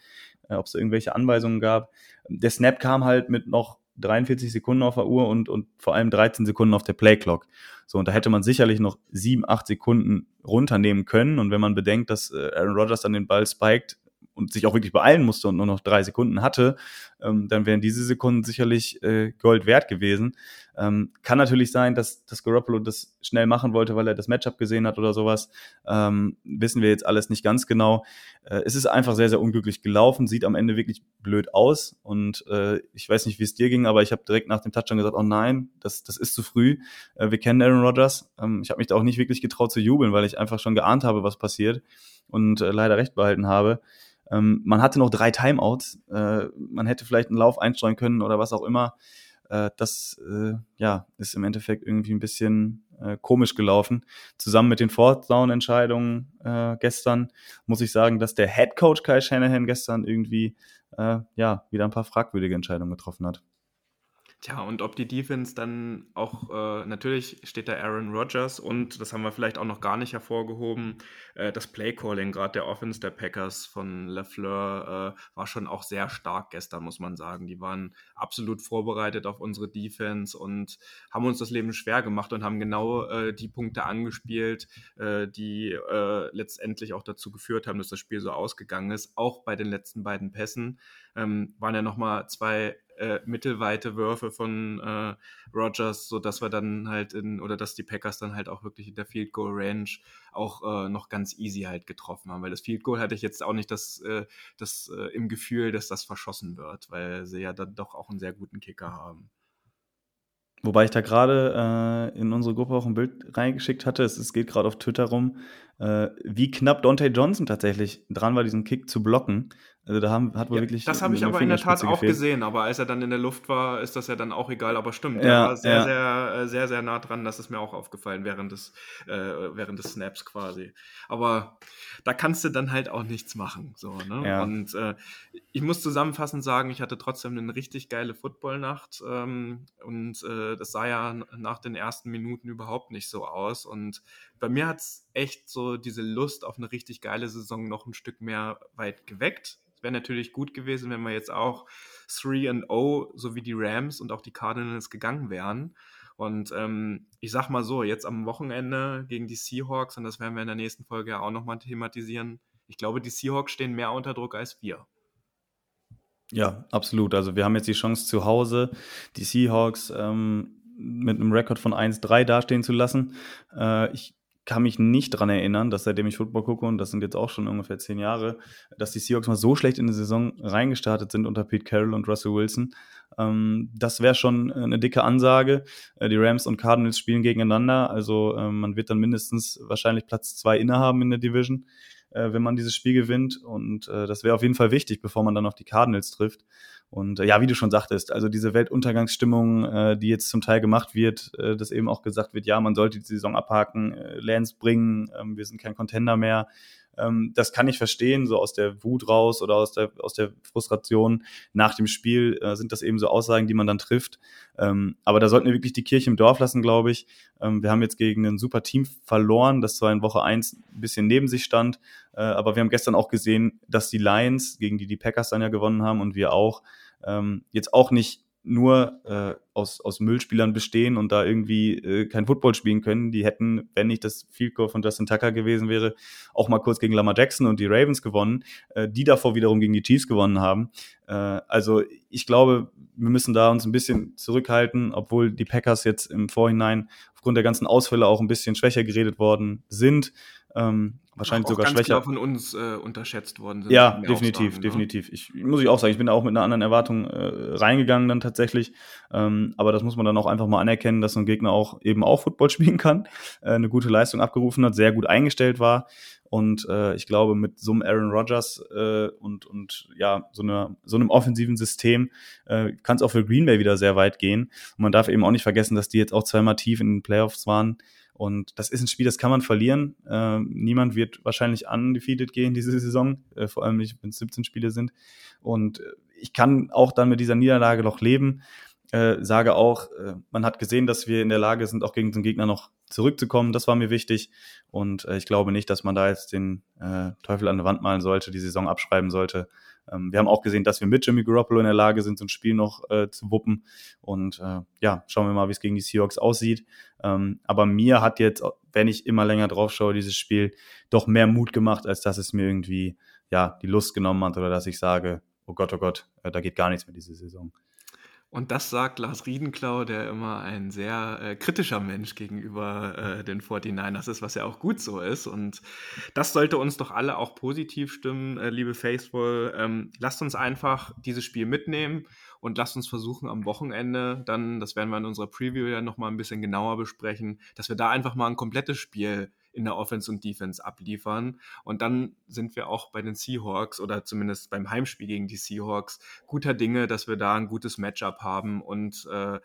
S3: äh, ob es irgendwelche Anweisungen gab. Der Snap kam halt mit noch 43 Sekunden auf der Uhr und, und vor allem 13 Sekunden auf der Playclock. So, und da hätte man sicherlich noch sieben, acht Sekunden runternehmen können. Und wenn man bedenkt, dass äh, Aaron Rodgers dann den Ball spiked, und sich auch wirklich beeilen musste und nur noch drei Sekunden hatte, ähm, dann wären diese Sekunden sicherlich äh, Gold wert gewesen. Ähm, kann natürlich sein, dass, dass Garoppolo das schnell machen wollte, weil er das Matchup gesehen hat oder sowas. Ähm, wissen wir jetzt alles nicht ganz genau. Äh, es ist einfach sehr, sehr unglücklich gelaufen, sieht am Ende wirklich blöd aus. Und äh, ich weiß nicht, wie es dir ging, aber ich habe direkt nach dem Touchdown gesagt, oh nein, das, das ist zu früh. Äh, wir kennen Aaron Rodgers. Ähm, ich habe mich da auch nicht wirklich getraut zu jubeln, weil ich einfach schon geahnt habe, was passiert und äh, leider recht behalten habe. Ähm, man hatte noch drei Timeouts. Äh, man hätte vielleicht einen Lauf einstreuen können oder was auch immer. Äh, das äh, ja, ist im Endeffekt irgendwie ein bisschen äh, komisch gelaufen. Zusammen mit den Fourth Down-Entscheidungen äh, gestern muss ich sagen, dass der Head Coach Kai Shanahan gestern irgendwie äh, ja, wieder ein paar fragwürdige Entscheidungen getroffen hat.
S1: Tja, und ob die Defense dann auch, äh, natürlich steht da Aaron Rodgers und das haben wir vielleicht auch noch gar nicht hervorgehoben, äh, das Playcalling, gerade der Offense der Packers von LaFleur, äh, war schon auch sehr stark gestern, muss man sagen. Die waren absolut vorbereitet auf unsere Defense und haben uns das Leben schwer gemacht und haben genau äh, die Punkte angespielt, äh, die äh, letztendlich auch dazu geführt haben, dass das Spiel so ausgegangen ist. Auch bei den letzten beiden Pässen ähm, waren ja nochmal zwei äh, mittelweite Würfe von äh, Rogers, sodass wir dann halt in, oder dass die Packers dann halt auch wirklich in der Field Goal Range auch äh, noch ganz easy halt getroffen haben. Weil das Field Goal hatte ich jetzt auch nicht das, äh, das äh, im Gefühl, dass das verschossen wird, weil sie ja dann doch auch einen sehr guten Kicker haben.
S3: Wobei ich da gerade äh, in unsere Gruppe auch ein Bild reingeschickt hatte. Es, es geht gerade auf Twitter rum, äh, wie knapp Dante Johnson tatsächlich dran war, diesen Kick zu blocken. Also da haben, hat wohl ja, wirklich.
S1: Das habe ich aber in der Tat auch gefehlt. gesehen, aber als er dann in der Luft war, ist das ja dann auch egal. Aber stimmt, ja, er war sehr, ja. sehr, äh, sehr, sehr nah dran. Das ist mir auch aufgefallen während des, äh, während des Snaps quasi. Aber da kannst du dann halt auch nichts machen. So, ne? Ja. Und äh, ich muss zusammenfassend sagen, ich hatte trotzdem eine richtig geile Footballnacht. Ähm, und äh, das sah ja nach den ersten Minuten überhaupt nicht so aus. Und bei mir hat es echt so diese Lust auf eine richtig geile Saison noch ein Stück mehr weit geweckt es wäre natürlich gut gewesen, wenn wir jetzt auch 3 and 0, so wie die Rams und auch die Cardinals gegangen wären. Und ähm, ich sag mal so, jetzt am Wochenende gegen die Seahawks, und das werden wir in der nächsten Folge ja auch nochmal thematisieren, ich glaube, die Seahawks stehen mehr unter Druck als wir.
S3: Ja, absolut. Also wir haben jetzt die Chance zu Hause, die Seahawks ähm, mit einem Rekord von 1-3 dastehen zu lassen. Äh, ich kann mich nicht daran erinnern, dass seitdem ich Football gucke, und das sind jetzt auch schon ungefähr zehn Jahre, dass die Seahawks mal so schlecht in die Saison reingestartet sind unter Pete Carroll und Russell Wilson. Ähm, das wäre schon eine dicke Ansage. Äh, die Rams und Cardinals spielen gegeneinander, also äh, man wird dann mindestens wahrscheinlich Platz zwei innehaben in der Division. äh, wenn man dieses Spiel gewinnt. Und äh, das wäre auf jeden Fall wichtig, bevor man dann auf die Cardinals trifft. Und äh, ja, wie du schon sagtest, also diese Weltuntergangsstimmung, äh, die jetzt zum Teil gemacht wird, äh, dass eben auch gesagt wird, ja, man sollte die Saison abhaken, äh, Lance bringen, äh, wir sind kein Contender mehr. Ähm, das kann ich verstehen, so aus der Wut raus oder aus der, aus der Frustration nach dem Spiel äh, sind das eben so Aussagen, die man dann trifft. Ähm, aber da sollten wir wirklich die Kirche im Dorf lassen, glaube ich. Ähm, wir haben jetzt gegen ein super Team verloren, das zwar in Woche eins ein bisschen neben sich stand, äh, aber wir haben gestern auch gesehen, dass die Lions, gegen die die Packers dann ja gewonnen haben und wir auch, ähm, jetzt auch nicht nur äh, aus, aus Müllspielern bestehen und da irgendwie äh, kein Football spielen können. Die hätten, wenn nicht das Field Goal von Justin Tucker gewesen wäre, auch mal kurz gegen Lamar Jackson und die Ravens gewonnen, äh, die davor wiederum gegen die Chiefs gewonnen haben. Äh, also ich glaube, wir müssen da uns ein bisschen zurückhalten, obwohl die Packers jetzt im Vorhinein aufgrund der ganzen Ausfälle auch ein bisschen schwächer geredet worden sind. Ähm, wahrscheinlich sogar schwächer. Klar
S1: von uns äh, unterschätzt worden sind.
S3: Ja, definitiv, sagen, ne? definitiv. Ich muss ich auch sagen, ich bin da auch mit einer anderen Erwartung äh, reingegangen dann tatsächlich. Ähm, aber das muss man dann auch einfach mal anerkennen, dass so ein Gegner auch eben auch Football spielen kann, äh, eine gute Leistung abgerufen hat, sehr gut eingestellt war. Und äh, ich glaube, mit so einem Aaron Rodgers äh, und, und ja, so, einer, so einem offensiven System äh, kann es auch für Green Bay wieder sehr weit gehen. Und man darf eben auch nicht vergessen, dass die jetzt auch zweimal tief in den Playoffs waren. Und das ist ein Spiel, das kann man verlieren. Äh, niemand wird wahrscheinlich undefeated gehen diese Saison, äh, vor allem nicht, wenn es 17 Spiele sind. Und äh, ich kann auch dann mit dieser Niederlage noch leben. Äh, sage auch, äh, man hat gesehen, dass wir in der Lage sind, auch gegen den Gegner noch zurückzukommen. Das war mir wichtig. Und äh, ich glaube nicht, dass man da jetzt den äh, Teufel an der Wand malen sollte, die Saison abschreiben sollte. Ähm, wir haben auch gesehen, dass wir mit Jimmy Garoppolo in der Lage sind, so ein Spiel noch äh, zu wuppen. Und äh, ja, schauen wir mal, wie es gegen die Seahawks aussieht. Ähm, aber mir hat jetzt, wenn ich immer länger drauf schaue, dieses Spiel doch mehr Mut gemacht, als dass es mir irgendwie ja die Lust genommen hat oder dass ich sage, oh Gott, oh Gott, äh, da geht gar nichts mehr diese Saison.
S1: Und das sagt Lars Riedenklau, der immer ein sehr äh, kritischer Mensch gegenüber äh, den 49ers ist, was ja auch gut so ist. Und das sollte uns doch alle auch positiv stimmen, äh, liebe Faithful. Ähm, lasst uns einfach dieses Spiel mitnehmen und lasst uns versuchen am Wochenende dann, das werden wir in unserer Preview ja nochmal ein bisschen genauer besprechen, dass wir da einfach mal ein komplettes Spiel in der Offense und Defense abliefern. Und dann sind wir auch bei den Seahawks oder zumindest beim Heimspiel gegen die Seahawks guter Dinge, dass wir da ein gutes Matchup haben und äh,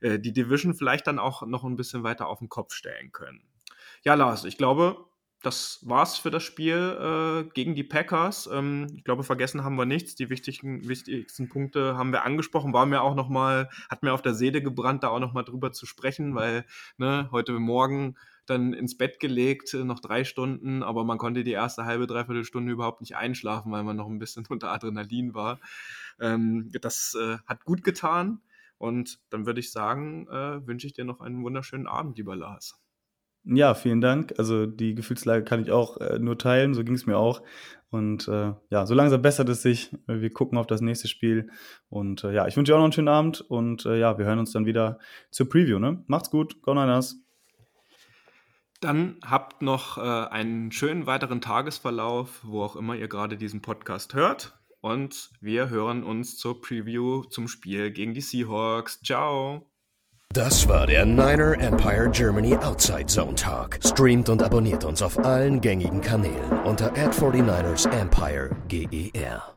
S1: äh, die Division vielleicht dann auch noch ein bisschen weiter auf den Kopf stellen können. Ja, Lars, ich glaube, das war's für das Spiel äh, gegen die Packers. Ähm, ich glaube, vergessen haben wir nichts. Die wichtigen, wichtigsten Punkte haben wir angesprochen. War mir auch noch mal, hat mir auf der Seele gebrannt, da auch noch mal drüber zu sprechen, weil ne, heute Morgen dann ins Bett gelegt, äh, noch drei Stunden, aber man konnte die erste halbe, dreiviertel Stunde überhaupt nicht einschlafen, weil man noch ein bisschen unter Adrenalin war. Ähm, das äh, hat gut getan. Und dann würde ich sagen, äh, wünsche ich dir noch einen wunderschönen Abend, lieber Lars.
S3: Ja, vielen Dank. Also die Gefühlslage kann ich auch äh, nur teilen, so ging es mir auch. Und äh, ja, so langsam bessert es sich. Wir gucken auf das nächste Spiel. Und äh, ja, ich wünsche dir auch noch einen schönen Abend und äh, ja, wir hören uns dann wieder zur Preview. Ne? Macht's gut, Go Niners.
S1: Dann habt noch äh, einen schönen weiteren Tagesverlauf, wo auch immer ihr gerade diesen Podcast hört. Und wir hören uns zur Preview zum Spiel gegen die Seahawks. Ciao!
S2: Das war der Niner Empire Germany Outside Zone Talk. Streamt und abonniert uns auf allen gängigen Kanälen unter ad 49 ersempire GER.